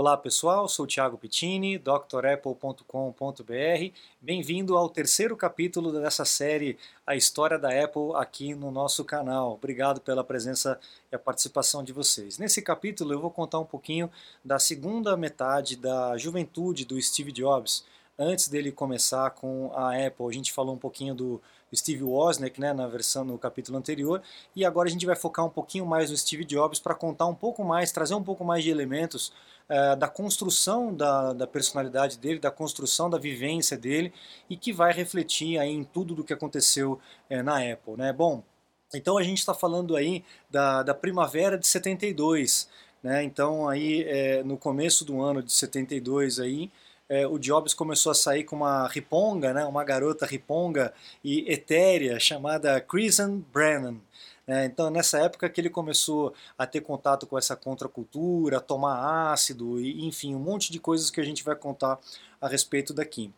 Olá pessoal, sou Thiago Pittini, drapple.com.br. Bem-vindo ao terceiro capítulo dessa série A História da Apple aqui no nosso canal. Obrigado pela presença e a participação de vocês. Nesse capítulo eu vou contar um pouquinho da segunda metade da juventude do Steve Jobs, antes dele começar com a Apple. A gente falou um pouquinho do Steve Wozniak, né, na versão no capítulo anterior, e agora a gente vai focar um pouquinho mais no Steve Jobs para contar um pouco mais, trazer um pouco mais de elementos uh, da construção da, da, personalidade dele, da construção da vivência dele e que vai refletir aí em tudo do que aconteceu uh, na Apple, né? Bom, então a gente está falando aí da, da primavera de 72, né? Então aí é, no começo do ano de 72 aí é, o Jobs começou a sair com uma riponga, né, uma garota riponga e etérea chamada Kristen Brennan. É, então, nessa época que ele começou a ter contato com essa contracultura, tomar ácido, e, enfim, um monte de coisas que a gente vai contar a respeito daqui.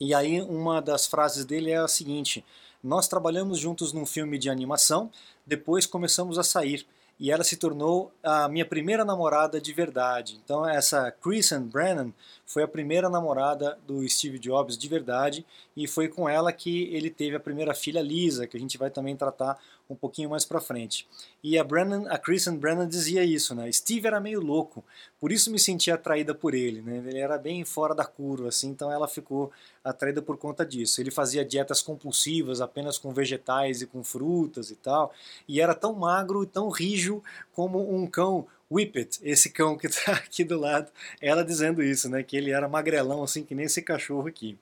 E aí, uma das frases dele é a seguinte: Nós trabalhamos juntos num filme de animação, depois começamos a sair e ela se tornou a minha primeira namorada de verdade. Então essa Kristen Brennan foi a primeira namorada do Steve Jobs de verdade e foi com ela que ele teve a primeira filha Lisa, que a gente vai também tratar um pouquinho mais para frente. E a Brennan, a Kristen Brennan dizia isso, né? Steve era meio louco, por isso me sentia atraída por ele, né? Ele era bem fora da curva, assim, então ela ficou atraída por conta disso. Ele fazia dietas compulsivas, apenas com vegetais e com frutas e tal, e era tão magro e tão rijo como um cão Whippet, esse cão que está aqui do lado, ela dizendo isso, né? Que ele era magrelão, assim, que nem esse cachorro aqui.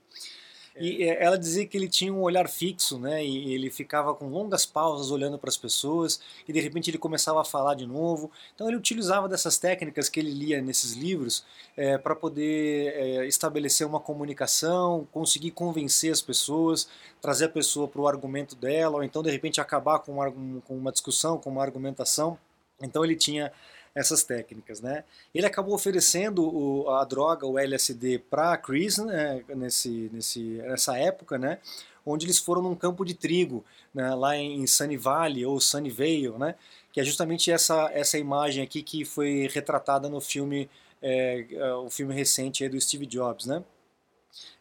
E é, ela dizia que ele tinha um olhar fixo, né? E ele ficava com longas pausas olhando para as pessoas e de repente ele começava a falar de novo. Então ele utilizava dessas técnicas que ele lia nesses livros é, para poder é, estabelecer uma comunicação, conseguir convencer as pessoas, trazer a pessoa para o argumento dela, ou então de repente acabar com uma, com uma discussão, com uma argumentação. Então ele tinha essas técnicas. Né? Ele acabou oferecendo o, a droga, o LSD, para Chris né, nesse, nesse, nessa época, né, onde eles foram num campo de trigo, né, lá em Sunny Valley ou Sunnyvale, né, que é justamente essa, essa imagem aqui que foi retratada no filme, é, é o filme recente do Steve Jobs. Né?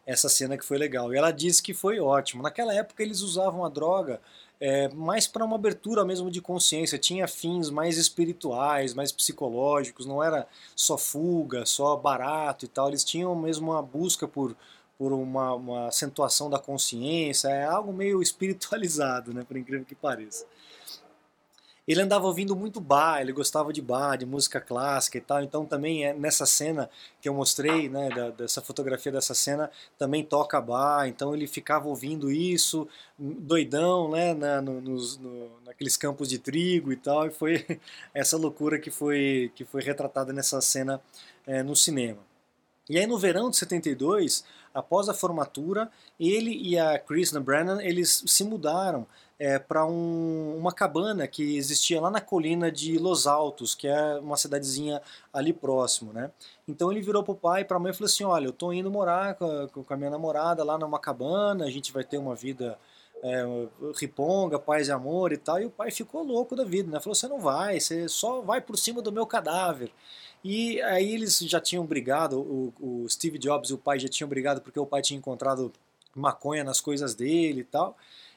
Essa cena que foi legal. E ela disse que foi ótimo. Naquela época eles usavam a droga é, mais para uma abertura mesmo de consciência, tinha fins mais espirituais, mais psicológicos, não era só fuga, só barato e tal, eles tinham mesmo uma busca por, por uma, uma acentuação da consciência, é algo meio espiritualizado, né, por incrível que pareça. Ele andava ouvindo muito bar, ele gostava de bar, de música clássica e tal, então também é nessa cena que eu mostrei, né, da, dessa fotografia dessa cena, também toca bar, então ele ficava ouvindo isso, doidão, né, na, no, nos, no, naqueles campos de trigo e tal, e foi essa loucura que foi, que foi retratada nessa cena é, no cinema. E aí no verão de 72, após a formatura, ele e a Krishna Brennan, eles se mudaram é, para um, uma cabana que existia lá na colina de Los Altos, que é uma cidadezinha ali próximo, né? Então ele virou para o pai e para a mãe e falou assim, olha, eu estou indo morar com a, com a, minha namorada lá numa cabana, a gente vai ter uma vida é, riponga, paz e amor e tal, e o pai ficou louco da vida, né? Falou, você não vai, você só vai por cima do meu cadáver. E aí eles já tinham brigado, o, o Steve Jobs e o pai já tinham brigado porque o pai tinha encontrado maconha nas coisas dele e tal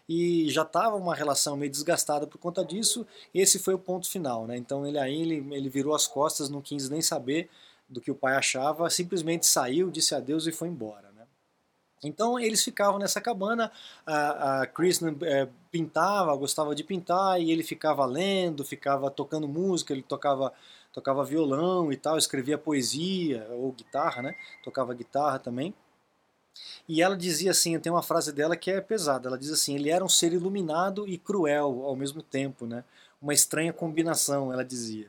e já estava uma relação meio desgastada por conta disso. Esse foi o ponto final, né? Então ele aí ele, ele virou as costas, não quis nem saber do que o pai achava, simplesmente saiu, disse adeus e foi embora. Né? Então eles ficavam nessa cabana, a, a Chris é, pintava, gostava de pintar, e ele ficava lendo, ficava tocando música, ele tocava, tocava violão e tal, escrevia poesia ou guitarra, né? tocava guitarra também. E ela dizia assim, tem uma frase dela que é pesada, ela diz assim, ele era um ser iluminado e cruel ao mesmo tempo, né? Uma estranha combinação, ela dizia.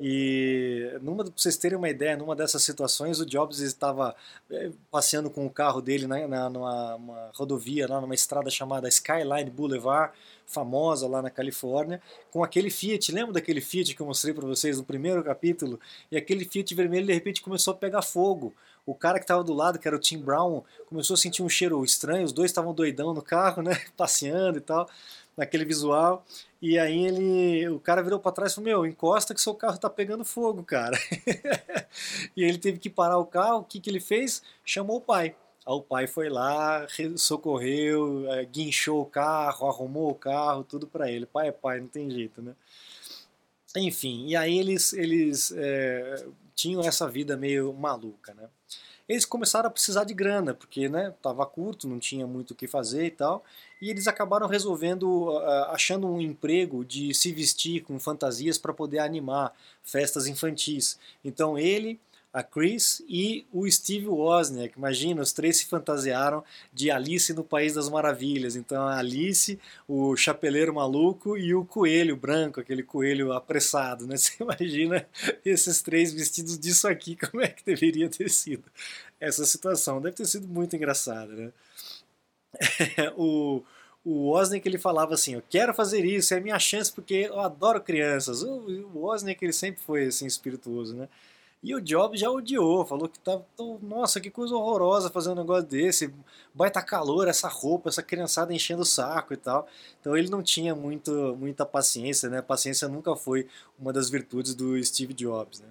E numa, pra vocês terem uma ideia, numa dessas situações, o Jobs estava eh, passeando com o carro dele na, numa rodovia, lá numa estrada chamada Skyline Boulevard, famosa lá na Califórnia, com aquele Fiat. Lembra daquele Fiat que eu mostrei para vocês no primeiro capítulo? E aquele Fiat vermelho de repente começou a pegar fogo o cara que estava do lado, que era o Tim Brown, começou a sentir um cheiro estranho, os dois estavam doidão no carro, né, passeando e tal, naquele visual. E aí ele, o cara virou para trás e falou: "Meu, encosta que seu carro tá pegando fogo, cara". e ele teve que parar o carro. O que que ele fez? Chamou o pai. Aí o pai foi lá, socorreu, é, guinchou o carro, arrumou o carro, tudo para ele. Pai é pai, não tem jeito, né? Enfim, e aí eles, eles é, tinham essa vida meio maluca, né? Eles começaram a precisar de grana, porque né, tava curto, não tinha muito o que fazer e tal, e eles acabaram resolvendo, uh, achando um emprego de se vestir com fantasias para poder animar festas infantis. Então ele, a Chris e o Steve Wozniak. Imagina, os três se fantasiaram de Alice no País das Maravilhas. Então a Alice, o chapeleiro maluco e o coelho branco, aquele coelho apressado, né? Você imagina esses três vestidos disso aqui, como é que deveria ter sido essa situação? Deve ter sido muito engraçada, né? o, o Wozniak ele falava assim, eu quero fazer isso, é minha chance porque eu adoro crianças. O, o Wozniak ele sempre foi assim espirituoso, né? E o Jobs já odiou, falou que tá, nossa, que coisa horrorosa fazer um negócio desse, vai estar calor, essa roupa, essa criançada enchendo o saco e tal. Então ele não tinha muito, muita paciência, né? Paciência nunca foi uma das virtudes do Steve Jobs, né?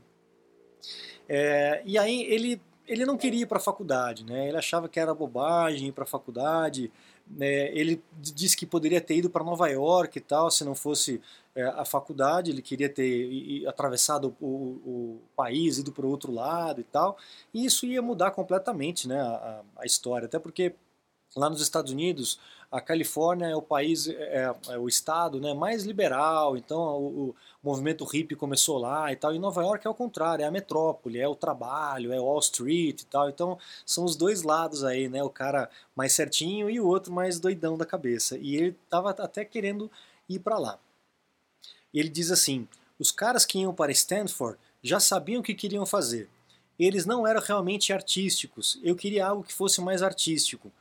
É, e aí ele, ele não queria ir para a faculdade, né? Ele achava que era bobagem ir para a faculdade, é, ele disse que poderia ter ido para Nova York e tal, se não fosse é, a faculdade, ele queria ter atravessado o, o, país, ido para o outro lado e tal, e isso ia mudar completamente né, a, a história, até porque lá nos Estados Unidos a Califórnia é o país, é, é o estado né, mais liberal, então o, o, movimento hippie começou lá e tal. E Nova York é o contrário, é a metrópole, é o trabalho, é Wall Street e tal. Então são os dois lados aí, né? O cara mais certinho e o outro mais doidão da cabeça. E ele estava até querendo ir para lá. Ele diz assim: os caras que iam para Stanford já sabiam o que queriam fazer. Eles não eram realmente artísticos. Eu queria algo que fosse mais artístico.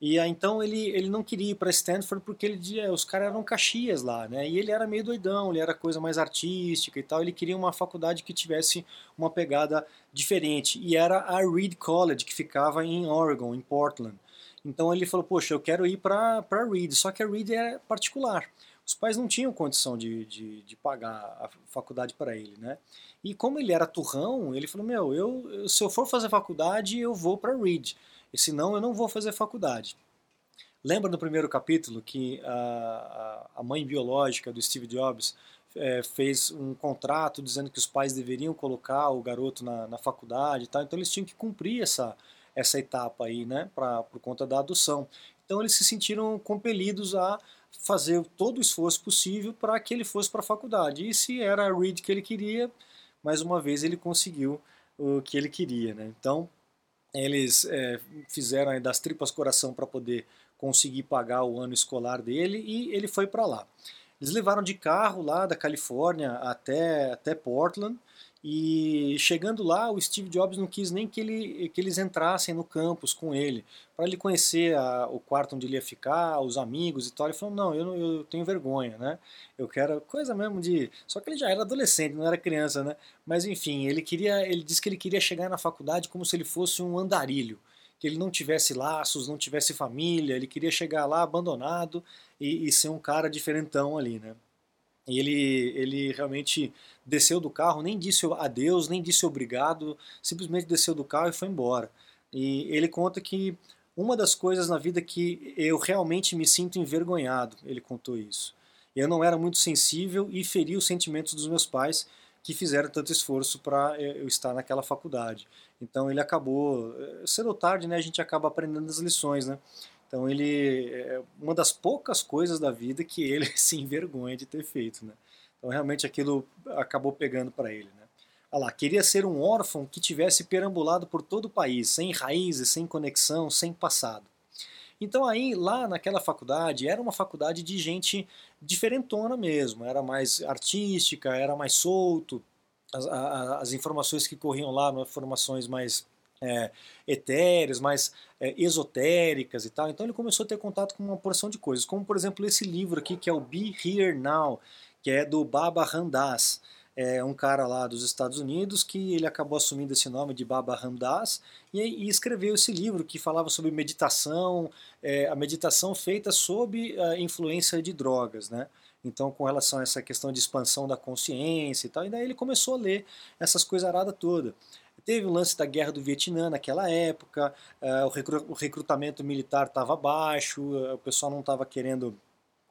E então ele, ele não queria ir para Stanford porque ele dizia, os caras eram caxias lá, né? E ele era meio doidão, ele era coisa mais artística e tal. Ele queria uma faculdade que tivesse uma pegada diferente. E era a Reed College, que ficava em Oregon, em Portland. Então ele falou, poxa, eu quero ir para Reed, só que a Reed é particular. Os pais não tinham condição de, de, de pagar a faculdade para ele, né? E como ele era turrão, ele falou, meu, eu, se eu for fazer faculdade, eu vou para Reed e senão eu não vou fazer faculdade. Lembra no primeiro capítulo que a, a mãe biológica do Steve Jobs é, fez um contrato dizendo que os pais deveriam colocar o garoto na, na faculdade e tal, então eles tinham que cumprir essa, essa etapa aí, né, pra, por conta da adoção. Então eles se sentiram compelidos a fazer todo o esforço possível para que ele fosse para a faculdade. E se era a Reed que ele queria, mais uma vez ele conseguiu o que ele queria. Né? Então eles é, fizeram das tripas coração para poder conseguir pagar o ano escolar dele e ele foi para lá. Eles levaram de carro lá da Califórnia até, até Portland e chegando lá, o Steve Jobs não quis nem que, ele, que eles entrassem no campus com ele, para ele conhecer a, o quarto onde ele ia ficar, os amigos e tal. Ele falou: Não, eu, eu tenho vergonha, né? Eu quero coisa mesmo de. Só que ele já era adolescente, não era criança, né? Mas enfim, ele queria. Ele disse que ele queria chegar na faculdade como se ele fosse um andarilho que ele não tivesse laços, não tivesse família, ele queria chegar lá abandonado e, e ser um cara diferentão ali, né? E ele, ele realmente desceu do carro, nem disse adeus, nem disse obrigado, simplesmente desceu do carro e foi embora. E ele conta que uma das coisas na vida que eu realmente me sinto envergonhado, ele contou isso. Eu não era muito sensível e feri os sentimentos dos meus pais que fizeram tanto esforço para eu estar naquela faculdade. Então ele acabou, eh, cedo ou tarde, né, a gente acaba aprendendo as lições, né? Então ele é uma das poucas coisas da vida que ele se envergonha de ter feito, né? Então realmente aquilo acabou pegando para ele, né? Olha lá, queria ser um órfão que tivesse perambulado por todo o país, sem raízes, sem conexão, sem passado. Então aí, lá naquela faculdade, era uma faculdade de gente diferentona mesmo, era mais artística, era mais solto, as, as informações que corriam lá eram informações mais é, etéreas, mais é, esotéricas e tal. Então ele começou a ter contato com uma porção de coisas, como por exemplo esse livro aqui que é o Be Here Now, que é do Baba Ramdas. é um cara lá dos Estados Unidos que ele acabou assumindo esse nome de Baba Ramdas e, e escreveu esse livro que falava sobre meditação, é, a meditação feita sob a influência de drogas, né? Então, com relação a essa questão de expansão da consciência e tal, e daí ele começou a ler essas coisas aradas todas. Teve o lance da guerra do Vietnã naquela época, uh, o recrutamento militar estava baixo, uh, o pessoal não estava querendo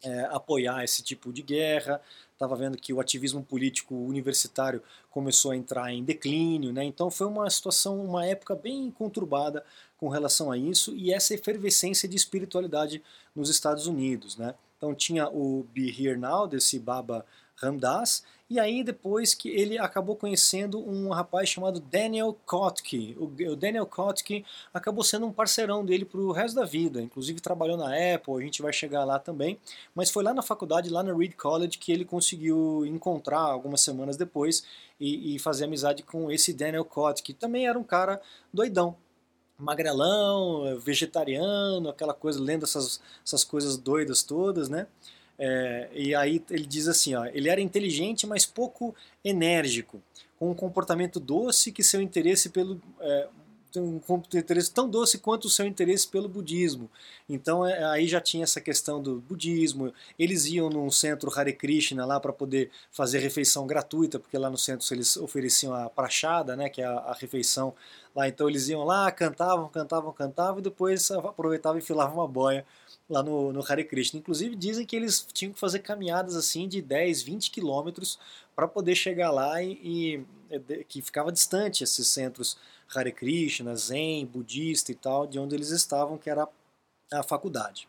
uh, apoiar esse tipo de guerra, estava vendo que o ativismo político universitário começou a entrar em declínio, né? então foi uma situação, uma época bem conturbada com relação a isso e essa efervescência de espiritualidade nos Estados Unidos. Né? Então tinha o Be Here Now, desse Baba Ramdas, e aí depois que ele acabou conhecendo um rapaz chamado Daniel Kotke. O Daniel Kotke acabou sendo um parceirão dele para o resto da vida, inclusive trabalhou na Apple, a gente vai chegar lá também, mas foi lá na faculdade, lá na Reed College, que ele conseguiu encontrar algumas semanas depois e, e fazer amizade com esse Daniel Kotke, que também era um cara doidão, magrelão, vegetariano, aquela coisa, lendo essas, essas coisas doidas todas, né? É, e aí ele diz assim, ó, ele era inteligente, mas pouco enérgico, com um comportamento doce que seu interesse pelo é, um interesse tão doce quanto o seu interesse pelo budismo. Então é, aí já tinha essa questão do budismo. Eles iam num centro Hare Krishna lá para poder fazer refeição gratuita, porque lá no centro eles ofereciam a prachada, né, que é a, a refeição lá. Então eles iam lá, cantavam, cantavam, cantavam e depois aproveitavam e filavam uma boia lá no, no Hare Krishna. Inclusive dizem que eles tinham que fazer caminhadas assim de 10, 20 quilômetros para poder chegar lá e, e, que ficava distante esses centros Hare Krishna, Zen, budista e tal, de onde eles estavam, que era a faculdade.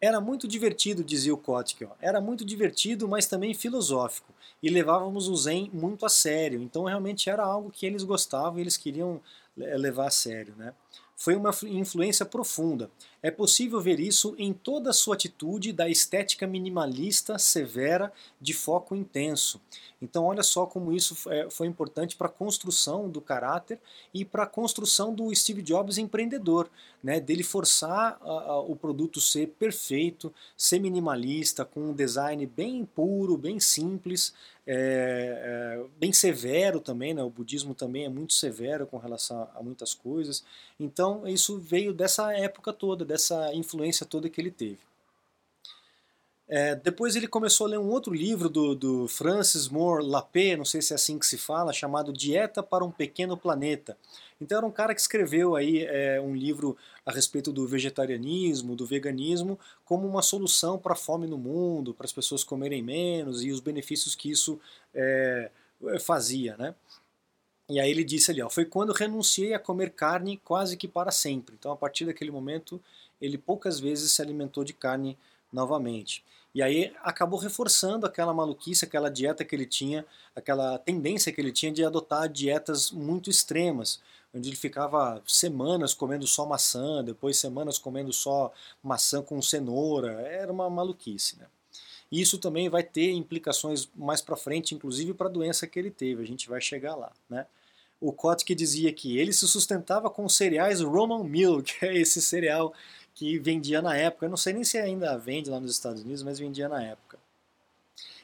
Era muito divertido, dizia o Kotick, era muito divertido, mas também filosófico, e levávamos o Zen muito a sério, então realmente era algo que eles gostavam e eles queriam levar a sério. Né? foi uma influência profunda. É possível ver isso em toda a sua atitude da estética minimalista, severa, de foco intenso. Então, olha só como isso é, foi importante para a construção do caráter e para a construção do Steve Jobs empreendedor, né? dele forçar a, a, o produto ser perfeito, ser minimalista, com um design bem puro, bem simples, é, é, bem severo também. Né? O budismo também é muito severo com relação a, a muitas coisas. Então, isso veio dessa época toda, dessa influência toda que ele teve. É, depois ele começou a ler um outro livro do, do Francis Moore Lapé, não sei se é assim que se fala, chamado Dieta para um Pequeno Planeta. Então era um cara que escreveu aí é, um livro a respeito do vegetarianismo, do veganismo, como uma solução para a fome no mundo, para as pessoas comerem menos e os benefícios que isso é, fazia, né? E aí ele disse ali, ó, foi quando renunciei a comer carne quase que para sempre. Então a partir daquele momento ele poucas vezes se alimentou de carne novamente. E aí acabou reforçando aquela maluquice, aquela dieta que ele tinha, aquela tendência que ele tinha de adotar dietas muito extremas, onde ele ficava semanas comendo só maçã, depois semanas comendo só maçã com cenoura, era uma maluquice, né? Isso também vai ter implicações mais para frente, inclusive para a doença que ele teve, a gente vai chegar lá, né? O Kotick dizia que ele se sustentava com cereais Roman Milk, que é esse cereal que vendia na época. Eu não sei nem se ainda vende lá nos Estados Unidos, mas vendia na época.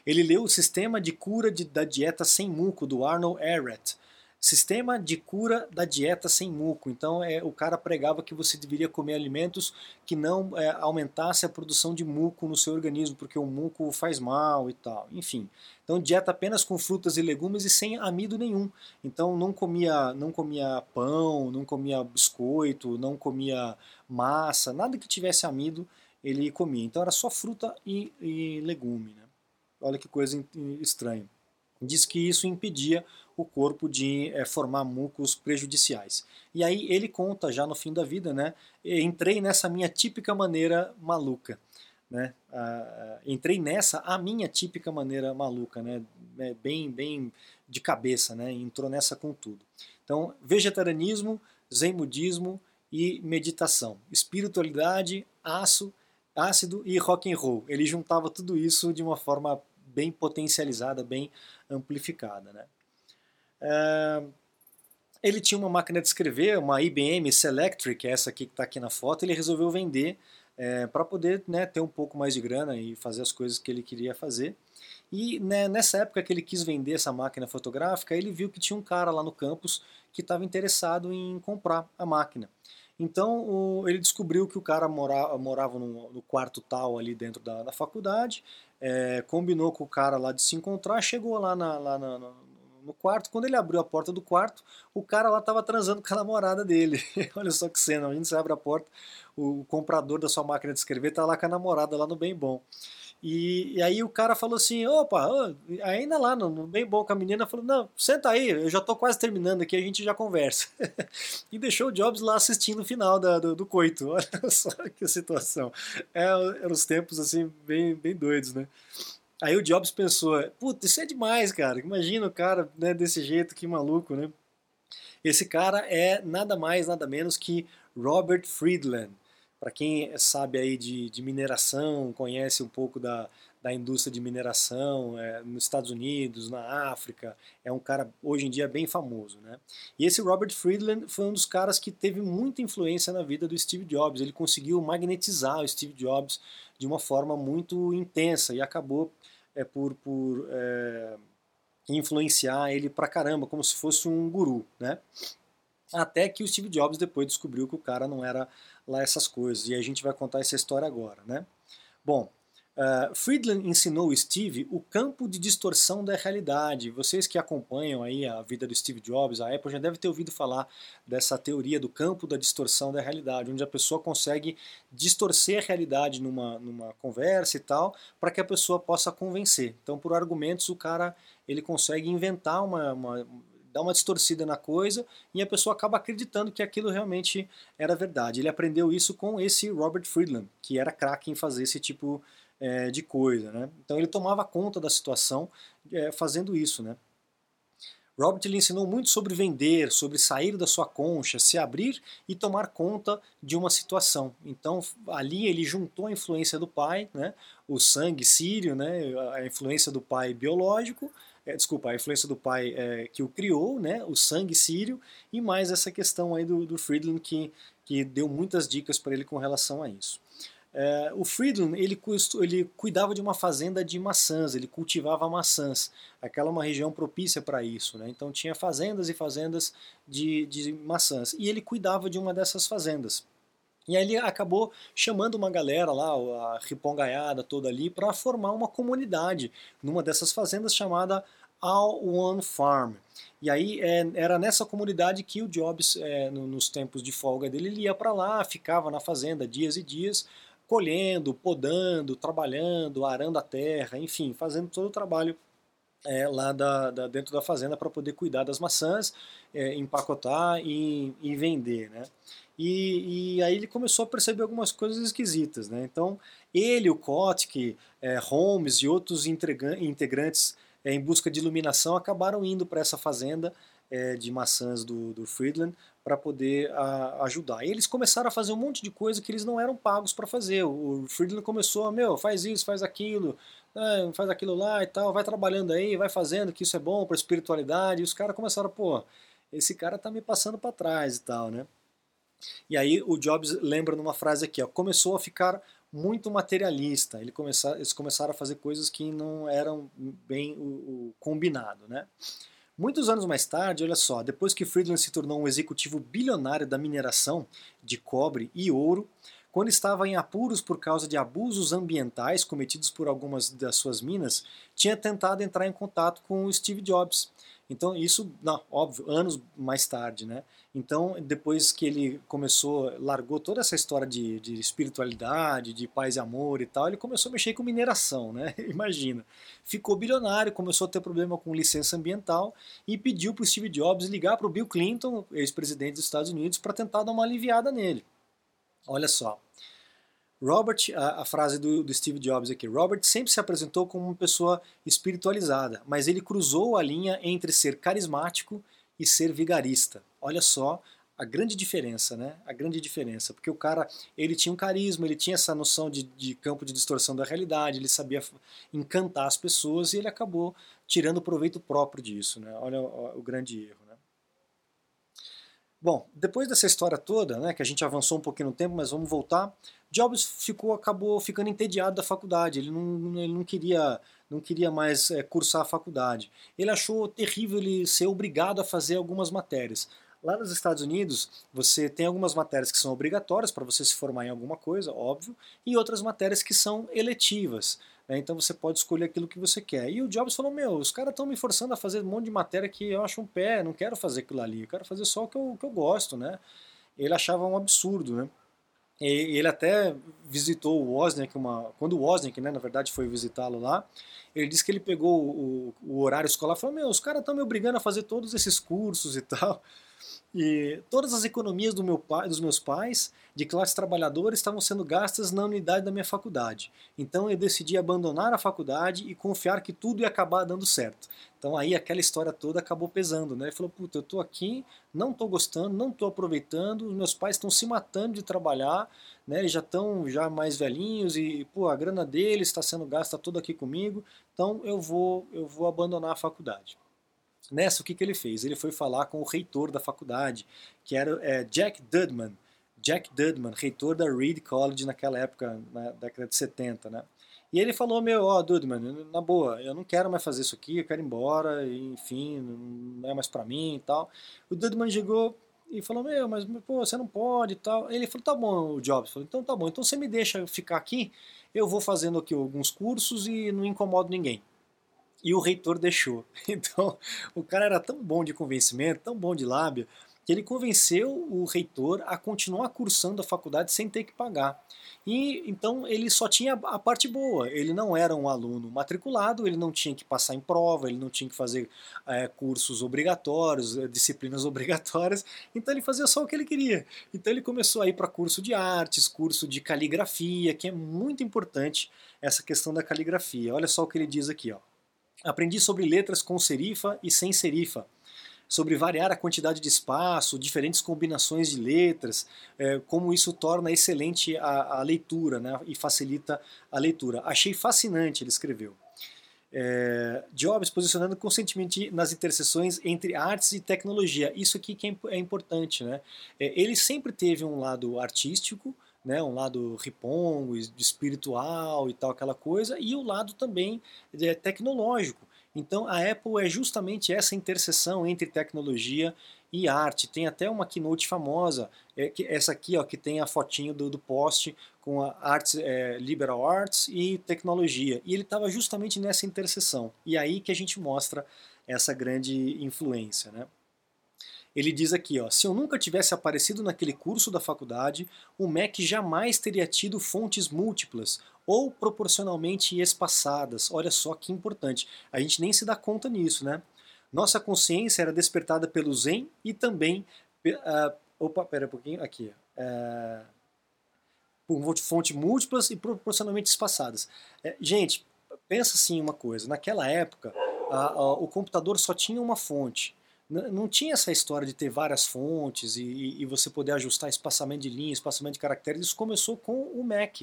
Ele leu o Sistema de Cura de, da Dieta Sem Muco, do Arnold Ehret. Sistema de cura da dieta sem muco. Então, é, o cara pregava que você deveria comer alimentos que não é, aumentasse a produção de muco no seu organismo, porque o muco faz mal e tal. Enfim, então dieta apenas com frutas e legumes e sem amido nenhum. Então, não comia, não comia pão, não comia biscoito, não comia massa, nada que tivesse amido ele comia. Então, era só fruta e, e legume. Né? Olha que coisa estranha. Diz que isso impedia o corpo de é, formar mucos prejudiciais. E aí ele conta já no fim da vida, né? Entrei nessa minha típica maneira maluca. Né? Ah, entrei nessa a minha típica maneira maluca, né? É bem, bem de cabeça, né? Entrou nessa com tudo. Então, vegetarianismo, zen budismo e meditação, espiritualidade, aço, ácido e rock and roll. Ele juntava tudo isso de uma forma bem potencializada, bem amplificada, né? É, ele tinha uma máquina de escrever, uma IBM Selectric, essa aqui que está aqui na foto, ele resolveu vender é, para poder né, ter um pouco mais de grana e fazer as coisas que ele queria fazer. E né, nessa época que ele quis vender essa máquina fotográfica, ele viu que tinha um cara lá no campus que estava interessado em comprar a máquina. Então o, ele descobriu que o cara mora, morava no, no, quarto tal ali dentro da, da faculdade, é, combinou com o cara lá de se encontrar, chegou lá, na, lá na, no quarto. Quando ele abriu a porta do quarto, o cara lá estava transando com a namorada dele. Olha só que cena, a gente abre a porta, o comprador da sua máquina de escrever está lá com a namorada lá no Bem Bom. E, e, aí o cara falou assim, opa, ainda lá no, no, bem bom com a menina, falou, não, senta aí, eu já estou quase terminando aqui, a gente já conversa. e deixou o Jobs lá assistindo o final da, do, do, coito, olha só que situação. É, eram os tempos assim, bem, bem doidos, né? Aí o Jobs pensou, puta, isso é demais, cara, imagina o cara né, desse jeito, que maluco, né? Esse cara é nada mais, nada menos que Robert Friedland. Para quem sabe aí de, de, mineração, conhece um pouco da, da indústria de mineração é, nos Estados Unidos, na África, é um cara hoje em dia bem famoso. Né? E esse Robert Friedland foi um dos caras que teve muita influência na vida do Steve Jobs. Ele conseguiu magnetizar o Steve Jobs de uma forma muito intensa e acabou é, por, por é, influenciar ele pra caramba, como se fosse um guru. Né? Até que o Steve Jobs depois descobriu que o cara não era lá essas coisas. E a gente vai contar essa história agora, né? Bom, uh, Friedland ensinou Steve o campo de distorção da realidade. Vocês que acompanham aí a vida do Steve Jobs, a Apple já deve ter ouvido falar dessa teoria do campo da distorção da realidade, onde a pessoa consegue distorcer a realidade numa, numa conversa e tal, para que a pessoa possa convencer. Então, por argumentos, o cara ele consegue inventar uma, uma dá uma distorcida na coisa e a pessoa acaba acreditando que aquilo realmente era verdade. Ele aprendeu isso com esse Robert Friedland, que era craque em fazer esse tipo é, de coisa. Né? Então ele tomava conta da situação é, fazendo isso. Né? Robert lhe ensinou muito sobre vender, sobre sair da sua concha, se abrir e tomar conta de uma situação. Então ali ele juntou a influência do pai, né, o sangue sírio, né, a influência do pai biológico, é, desculpa, a influência do pai é, que o criou, né, o sangue sírio, e mais essa questão aí do, do Friedland que, que deu muitas dicas para ele com relação a isso. É, o Friedland ele, ele, cuidava de uma fazenda de maçãs, ele cultivava maçãs, aquela é uma região propícia para isso, né? então tinha fazendas e fazendas de, de maçãs, e ele cuidava de uma dessas fazendas. E aí ele acabou chamando uma galera lá, a ripongaiada toda ali, para formar uma comunidade numa dessas fazendas chamada All One Farm. E aí é, era nessa comunidade que o Jobs, é, no, nos tempos de folga dele, ele ia para lá, ficava na fazenda dias e dias, colhendo, podando, trabalhando, arando a terra, enfim, fazendo todo o trabalho é, lá da, da, dentro da fazenda para poder cuidar das maçãs, é, empacotar e, e vender, né? E, e, aí ele começou a perceber algumas coisas esquisitas. Né? Então, ele, o Kotick, é, Holmes e outros integrantes é, em busca de iluminação acabaram indo para essa fazenda é, de maçãs do, do Friedland para poder a, ajudar. E eles começaram a fazer um monte de coisa que eles não eram pagos para fazer. O Friedland começou, meu, faz isso, faz aquilo, né, faz aquilo lá e tal, vai trabalhando aí, vai fazendo, que isso é bom para espiritualidade. E os caras começaram, pô, esse cara tá me passando para trás e tal, né? E aí o Jobs lembra numa frase aqui, ó, começou a ficar muito materialista. Ele começar, eles começaram a fazer coisas que não eram bem o, o, combinado, né? Muitos anos mais tarde, olha só, depois que Friedland se tornou um executivo bilionário da mineração de cobre e ouro, quando estava em apuros por causa de abusos ambientais cometidos por algumas das suas minas, tinha tentado entrar em contato com Steve Jobs. Então, isso, não, óbvio, anos mais tarde, né? Então, depois que ele começou, largou toda essa história de, de, espiritualidade, de paz e amor e tal, ele começou a mexer com mineração, né? Imagina. Ficou bilionário, começou a ter problema com licença ambiental e pediu para o Steve Jobs ligar para o Bill Clinton, ex-presidente dos Estados Unidos, para tentar dar uma aliviada nele. Olha só. Robert, a, a frase do, do, Steve Jobs aqui, Robert sempre se apresentou como uma pessoa espiritualizada, mas ele cruzou a linha entre ser carismático e ser vigarista. Olha só a grande diferença, né? A grande diferença, porque o cara ele tinha um carisma, ele tinha essa noção de, de campo de distorção da realidade, ele sabia encantar as pessoas e ele acabou tirando proveito próprio disso, né? Olha o, o grande erro. Né? Bom, depois dessa história toda, né, que a gente avançou um pouquinho no tempo, mas vamos voltar. Jobs ficou, acabou ficando entediado da faculdade, ele não, ele não queria não queria mais é, cursar a faculdade. Ele achou terrível ele ser obrigado a fazer algumas matérias. Lá nos Estados Unidos, você tem algumas matérias que são obrigatórias para você se formar em alguma coisa, óbvio, e outras matérias que são eletivas. Né? Então você pode escolher aquilo que você quer. E o Jobs falou: Meu, os caras estão me forçando a fazer um monte de matéria que eu acho um pé, não quero fazer aquilo ali, eu quero fazer só o que eu, que eu gosto. Né? Ele achava um absurdo. Né? E ele até visitou o Wozniak, uma, quando o Wozniak, né, na verdade, foi visitá-lo lá, ele disse que ele pegou o, o horário escolar e falou: Meu, os caras estão me obrigando a fazer todos esses cursos e tal. E todas as economias do meu pai, dos meus pais, de classe trabalhadora, estavam sendo gastas na unidade da minha faculdade. Então eu decidi abandonar a faculdade e confiar que tudo ia acabar dando certo. Então aí aquela história toda acabou pesando, né? Ele falou: "Puta, eu tô aqui, não tô gostando, não tô aproveitando, os meus pais estão se matando de trabalhar, né? Eles já estão já mais velhinhos e, pô, a grana deles está sendo gasta toda aqui comigo. Então eu vou eu vou abandonar a faculdade." Nessa, o que, que ele fez? Ele foi falar com o reitor da faculdade, que era é, Jack Dudman. Jack Dudman, reitor da Reed College naquela época, na década de 70, né? E ele falou, meu, ó, Dudman, na boa, eu não quero mais fazer isso aqui, eu quero ir embora, enfim, não é mais para mim e tal. O Dudman chegou e falou, meu, mas pô, você não pode e tal. Ele falou, tá bom, o Jobs, falou, então tá bom, então você me deixa ficar aqui, eu vou fazendo aqui alguns cursos e não incomodo ninguém e o reitor deixou. Então, o cara era tão bom de convencimento, tão bom de lábia, que ele convenceu o reitor a continuar cursando a faculdade sem ter que pagar. E então ele só tinha a parte boa. Ele não era um aluno matriculado, ele não tinha que passar em prova, ele não tinha que fazer é, cursos obrigatórios, é, disciplinas obrigatórias. Então ele fazia só o que ele queria. Então ele começou a ir para curso de artes, curso de caligrafia, que é muito importante essa questão da caligrafia. Olha só o que ele diz aqui, ó. Aprendi sobre letras com serifa e sem serifa, sobre variar a quantidade de espaço, diferentes combinações de letras, é, como isso torna excelente a, a leitura né, e facilita a leitura. Achei fascinante, ele escreveu. É, Jobs posicionando constantemente nas interseções entre artes e tecnologia. Isso aqui que é, é importante. Né? É, ele sempre teve um lado artístico, né, um lado ripongo, espiritual e tal, aquela coisa, e o lado também é, tecnológico. Então a Apple é justamente essa interseção entre tecnologia e arte. Tem até uma keynote famosa, é, que, essa aqui ó, que tem a fotinho do, do post com a arts, é, liberal arts e tecnologia. E ele estava justamente nessa interseção. E aí que a gente mostra essa grande influência. Né? Ele diz aqui, ó, se eu nunca tivesse aparecido naquele curso da faculdade, o Mac jamais teria tido fontes múltiplas ou proporcionalmente espaçadas. Olha só que importante. A gente nem se dá conta nisso, né? Nossa consciência era despertada pelo Zen e também. Uh, opa, pera um pouquinho, aqui. Uh, por fontes múltiplas e proporcionalmente espaçadas. É, gente, pensa assim uma coisa: naquela época, o computador só tinha uma fonte não tinha essa história de ter várias fontes e, e, você poder ajustar espaçamento de linha, espaçamento de caracteres. Isso começou com o Mac,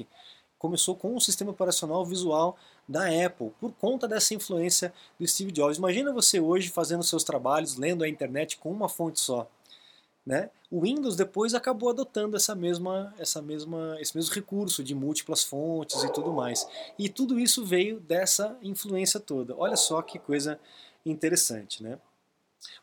começou com o sistema operacional visual da Apple, por conta dessa influência do Steve Jobs. Imagina você hoje fazendo seus trabalhos, lendo a internet com uma fonte só. Né? O Windows depois acabou adotando essa mesma, essa mesma, esse mesmo recurso de múltiplas fontes e tudo mais. E tudo isso veio dessa influência toda. Olha só que coisa interessante, né?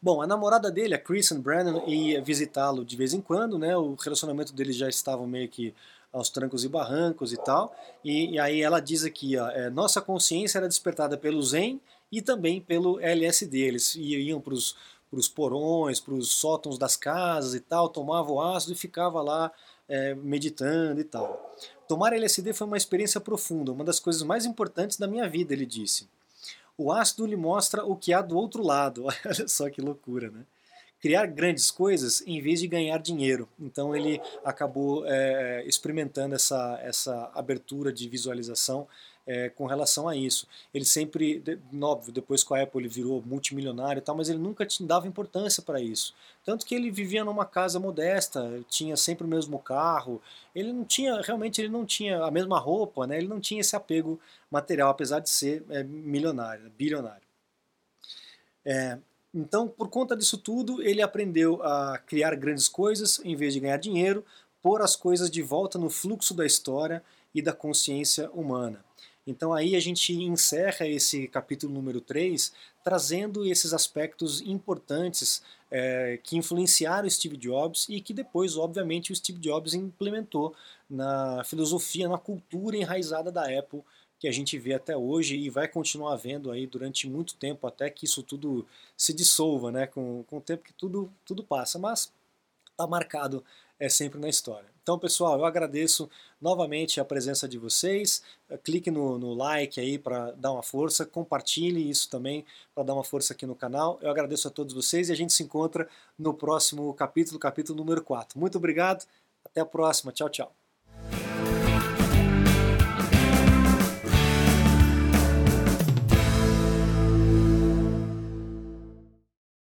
Bom, a namorada dele, a Kristen Brennan, ia visitá-lo de vez em quando, né? O relacionamento deles já estava meio que aos trancos e barrancos e tal. E, e aí ela diz aqui, ó, é, nossa consciência era despertada pelo Zen e também pelo LSD. Eles iam para os porões, para os sótãos das casas e tal, tomavam ácido e ficava lá é, meditando e tal. Tomar LSD foi uma experiência profunda, uma das coisas mais importantes da minha vida, ele disse. O ácido lhe mostra o que há do outro lado. Olha só que loucura, né? Criar grandes coisas em vez de ganhar dinheiro. Então ele acabou é, experimentando essa, essa abertura de visualização é, com relação a isso. Ele sempre, óbvio, depois com a Apple ele virou multimilionário e tal, mas ele nunca dava importância para isso. Tanto que ele vivia numa casa modesta, tinha sempre o mesmo carro, ele não tinha, realmente ele não tinha a mesma roupa, né? ele não tinha esse apego material, apesar de ser é, milionário, bilionário. É, então, por conta disso tudo, ele aprendeu a criar grandes coisas em vez de ganhar dinheiro, pôr as coisas de volta no fluxo da história e da consciência humana. Então aí a gente encerra esse capítulo número 3 trazendo esses aspectos importantes é, que influenciaram Steve Jobs e que depois, obviamente, o Steve Jobs implementou na filosofia, na cultura enraizada da Apple que a gente vê até hoje e vai continuar vendo aí durante muito tempo até que isso tudo se dissolva, né, com, com o tempo que tudo, tudo passa, mas está marcado é sempre na história. Então, pessoal, eu agradeço novamente a presença de vocês. Clique no, no like aí para dar uma força, compartilhe isso também para dar uma força aqui no canal. Eu agradeço a todos vocês e a gente se encontra no próximo capítulo, capítulo número 4. Muito obrigado, até a próxima. Tchau, tchau.